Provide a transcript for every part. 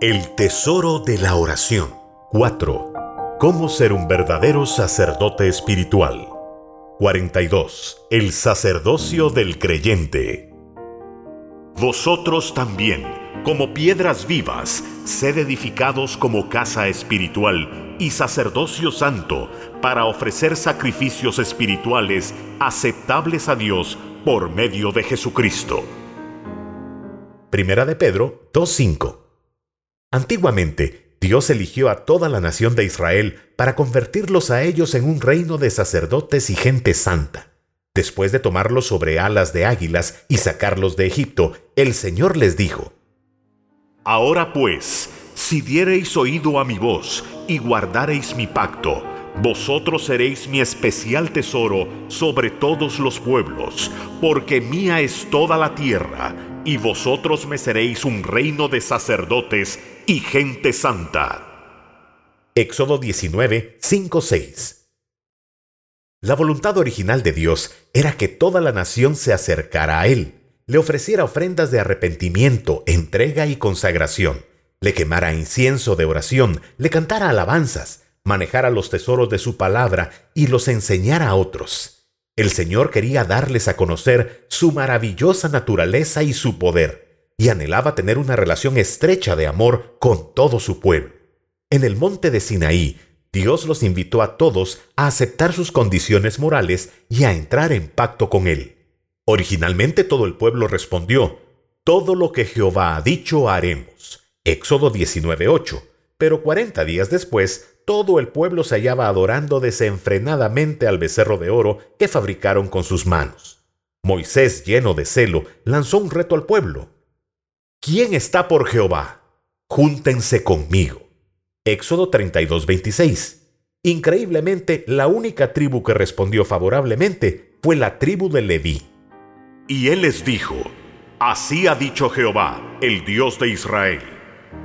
El tesoro de la oración. 4. Cómo ser un verdadero sacerdote espiritual. 42. El sacerdocio del creyente. Vosotros también, como piedras vivas, sed edificados como casa espiritual y sacerdocio santo, para ofrecer sacrificios espirituales aceptables a Dios por medio de Jesucristo. Primera de Pedro 2.5 Antiguamente, Dios eligió a toda la nación de Israel para convertirlos a ellos en un reino de sacerdotes y gente santa. Después de tomarlos sobre alas de águilas y sacarlos de Egipto, el Señor les dijo, Ahora pues, si diereis oído a mi voz y guardareis mi pacto, vosotros seréis mi especial tesoro sobre todos los pueblos, porque mía es toda la tierra, y vosotros me seréis un reino de sacerdotes y gente santa. Éxodo 19, 5, 6. La voluntad original de Dios era que toda la nación se acercara a Él, le ofreciera ofrendas de arrepentimiento, entrega y consagración, le quemara incienso de oración, le cantara alabanzas, manejara los tesoros de su palabra y los enseñara a otros. El Señor quería darles a conocer su maravillosa naturaleza y su poder y anhelaba tener una relación estrecha de amor con todo su pueblo. En el monte de Sinaí, Dios los invitó a todos a aceptar sus condiciones morales y a entrar en pacto con Él. Originalmente todo el pueblo respondió, Todo lo que Jehová ha dicho haremos. Éxodo 19.8. Pero cuarenta días después, todo el pueblo se hallaba adorando desenfrenadamente al becerro de oro que fabricaron con sus manos. Moisés, lleno de celo, lanzó un reto al pueblo. ¿Quién está por Jehová? Júntense conmigo. Éxodo 32, 26. Increíblemente, la única tribu que respondió favorablemente fue la tribu de Leví. Y él les dijo, Así ha dicho Jehová, el Dios de Israel.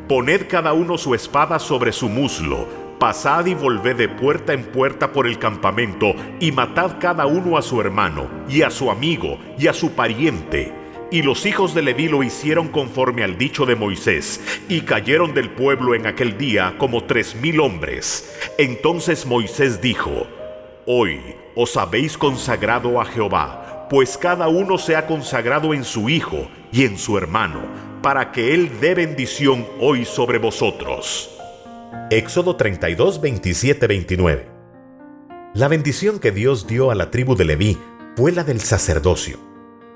Poned cada uno su espada sobre su muslo, pasad y volved de puerta en puerta por el campamento, y matad cada uno a su hermano, y a su amigo, y a su pariente y los hijos de Leví lo hicieron conforme al dicho de Moisés, y cayeron del pueblo en aquel día como tres mil hombres. Entonces Moisés dijo, Hoy os habéis consagrado a Jehová, pues cada uno se ha consagrado en su hijo y en su hermano, para que él dé bendición hoy sobre vosotros. Éxodo 32, 27, 29. La bendición que Dios dio a la tribu de Leví fue la del sacerdocio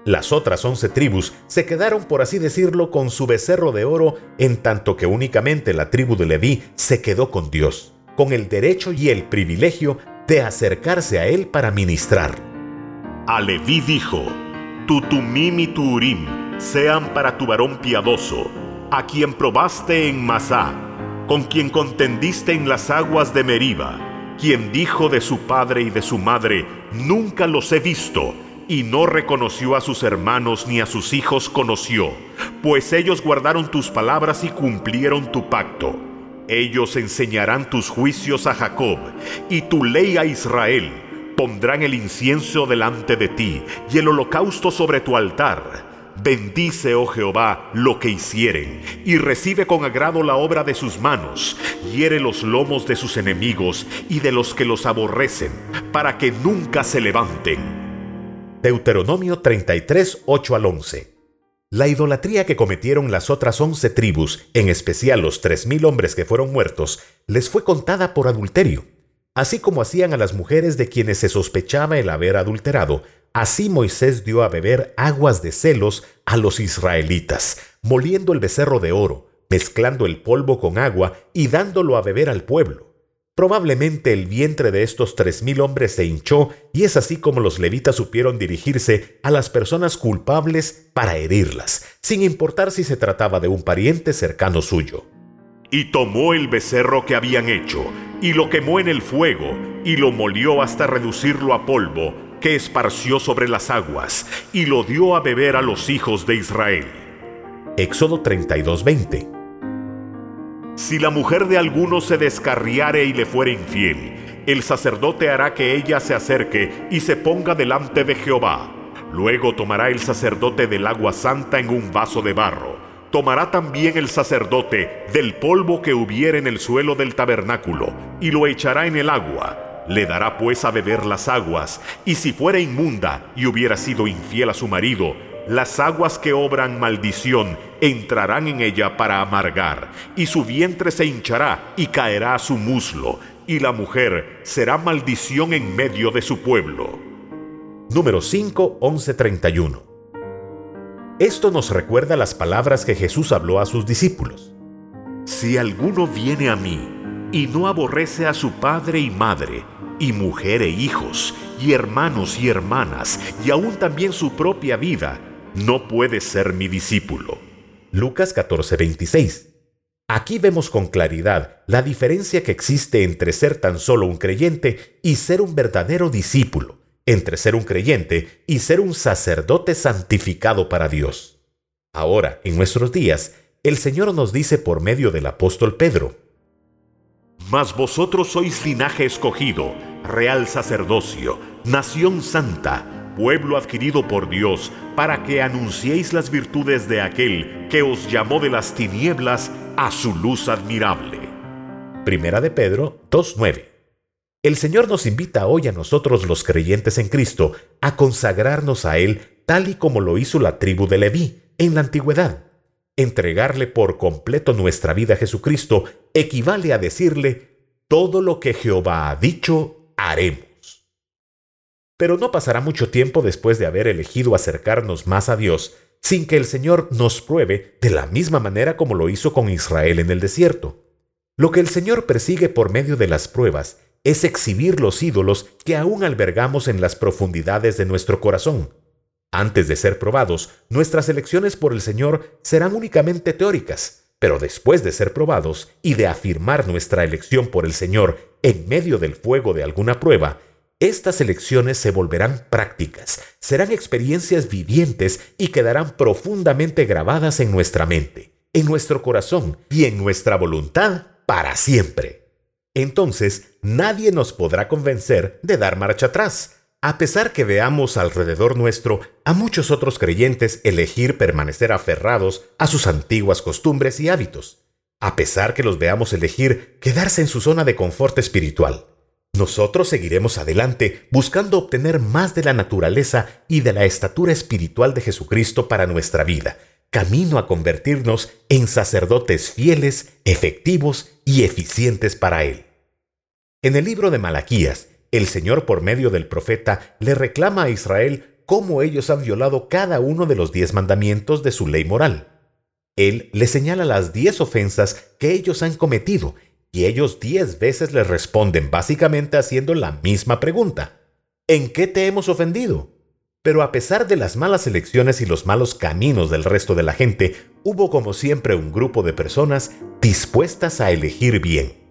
las otras once tribus se quedaron, por así decirlo, con su becerro de oro, en tanto que únicamente la tribu de Leví se quedó con Dios, con el derecho y el privilegio de acercarse a Él para ministrar. A Leví dijo, Tu tumim y tu urim sean para tu varón piadoso, a quien probaste en Masá, con quien contendiste en las aguas de Meriba, quien dijo de su padre y de su madre, Nunca los he visto, y no reconoció a sus hermanos ni a sus hijos conoció, pues ellos guardaron tus palabras y cumplieron tu pacto. Ellos enseñarán tus juicios a Jacob y tu ley a Israel. Pondrán el incienso delante de ti y el holocausto sobre tu altar. Bendice, oh Jehová, lo que hicieren, y recibe con agrado la obra de sus manos. Hiere los lomos de sus enemigos y de los que los aborrecen, para que nunca se levanten. Deuteronomio 33, 8 al 11. La idolatría que cometieron las otras once tribus, en especial los tres mil hombres que fueron muertos, les fue contada por adulterio. Así como hacían a las mujeres de quienes se sospechaba el haber adulterado, así Moisés dio a beber aguas de celos a los israelitas, moliendo el becerro de oro, mezclando el polvo con agua y dándolo a beber al pueblo. Probablemente el vientre de estos tres mil hombres se hinchó y es así como los levitas supieron dirigirse a las personas culpables para herirlas, sin importar si se trataba de un pariente cercano suyo. Y tomó el becerro que habían hecho, y lo quemó en el fuego, y lo molió hasta reducirlo a polvo, que esparció sobre las aguas, y lo dio a beber a los hijos de Israel. Éxodo 32:20 si la mujer de alguno se descarriare y le fuere infiel, el sacerdote hará que ella se acerque y se ponga delante de Jehová. Luego tomará el sacerdote del agua santa en un vaso de barro, tomará también el sacerdote del polvo que hubiere en el suelo del tabernáculo, y lo echará en el agua. Le dará pues a beber las aguas, y si fuera inmunda y hubiera sido infiel a su marido, las aguas que obran maldición entrarán en ella para amargar, y su vientre se hinchará y caerá a su muslo, y la mujer será maldición en medio de su pueblo. Número 5, 11, 31. Esto nos recuerda las palabras que Jesús habló a sus discípulos. Si alguno viene a mí y no aborrece a su padre y madre, y mujer e hijos, y hermanos y hermanas, y aún también su propia vida, no puede ser mi discípulo. Lucas 14:26. Aquí vemos con claridad la diferencia que existe entre ser tan solo un creyente y ser un verdadero discípulo entre ser un creyente y ser un sacerdote santificado para Dios. Ahora, en nuestros días, el Señor nos dice por medio del apóstol Pedro, Mas vosotros sois linaje escogido, real sacerdocio, nación santa, pueblo adquirido por Dios, para que anunciéis las virtudes de aquel que os llamó de las tinieblas a su luz admirable. Primera de Pedro 2.9 el Señor nos invita hoy a nosotros los creyentes en Cristo a consagrarnos a Él tal y como lo hizo la tribu de Leví en la antigüedad. Entregarle por completo nuestra vida a Jesucristo equivale a decirle, todo lo que Jehová ha dicho, haremos. Pero no pasará mucho tiempo después de haber elegido acercarnos más a Dios sin que el Señor nos pruebe de la misma manera como lo hizo con Israel en el desierto. Lo que el Señor persigue por medio de las pruebas es exhibir los ídolos que aún albergamos en las profundidades de nuestro corazón. Antes de ser probados, nuestras elecciones por el Señor serán únicamente teóricas, pero después de ser probados y de afirmar nuestra elección por el Señor en medio del fuego de alguna prueba, estas elecciones se volverán prácticas, serán experiencias vivientes y quedarán profundamente grabadas en nuestra mente, en nuestro corazón y en nuestra voluntad para siempre. Entonces nadie nos podrá convencer de dar marcha atrás, a pesar que veamos alrededor nuestro a muchos otros creyentes elegir permanecer aferrados a sus antiguas costumbres y hábitos, a pesar que los veamos elegir quedarse en su zona de confort espiritual. Nosotros seguiremos adelante buscando obtener más de la naturaleza y de la estatura espiritual de Jesucristo para nuestra vida, camino a convertirnos en sacerdotes fieles, efectivos y eficientes para Él. En el libro de Malaquías, el Señor por medio del profeta le reclama a Israel cómo ellos han violado cada uno de los diez mandamientos de su ley moral. Él le señala las diez ofensas que ellos han cometido y ellos diez veces le responden básicamente haciendo la misma pregunta. ¿En qué te hemos ofendido? Pero a pesar de las malas elecciones y los malos caminos del resto de la gente, hubo como siempre un grupo de personas dispuestas a elegir bien.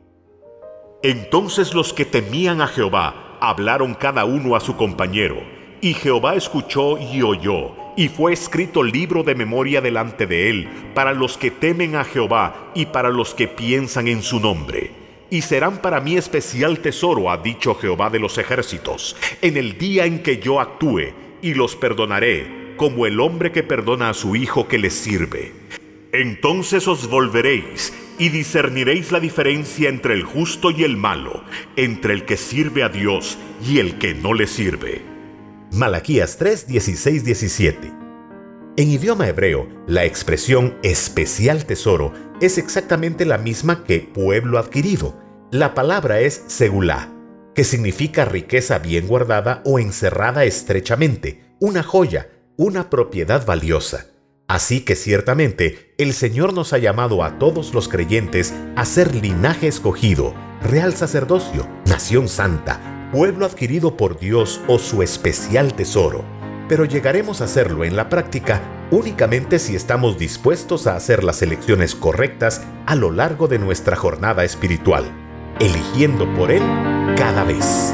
Entonces los que temían a Jehová hablaron cada uno a su compañero, y Jehová escuchó y oyó, y fue escrito libro de memoria delante de él, para los que temen a Jehová y para los que piensan en su nombre. Y serán para mí especial tesoro, ha dicho Jehová de los ejércitos, en el día en que yo actúe, y los perdonaré, como el hombre que perdona a su hijo que le sirve. Entonces os volveréis y discerniréis la diferencia entre el justo y el malo, entre el que sirve a Dios y el que no le sirve. Malaquías 3, 16, 17. En idioma hebreo, la expresión especial tesoro es exactamente la misma que pueblo adquirido. La palabra es segulá, que significa riqueza bien guardada o encerrada estrechamente, una joya, una propiedad valiosa. Así que ciertamente el Señor nos ha llamado a todos los creyentes a ser linaje escogido, real sacerdocio, nación santa, pueblo adquirido por Dios o su especial tesoro. Pero llegaremos a hacerlo en la práctica únicamente si estamos dispuestos a hacer las elecciones correctas a lo largo de nuestra jornada espiritual, eligiendo por Él cada vez.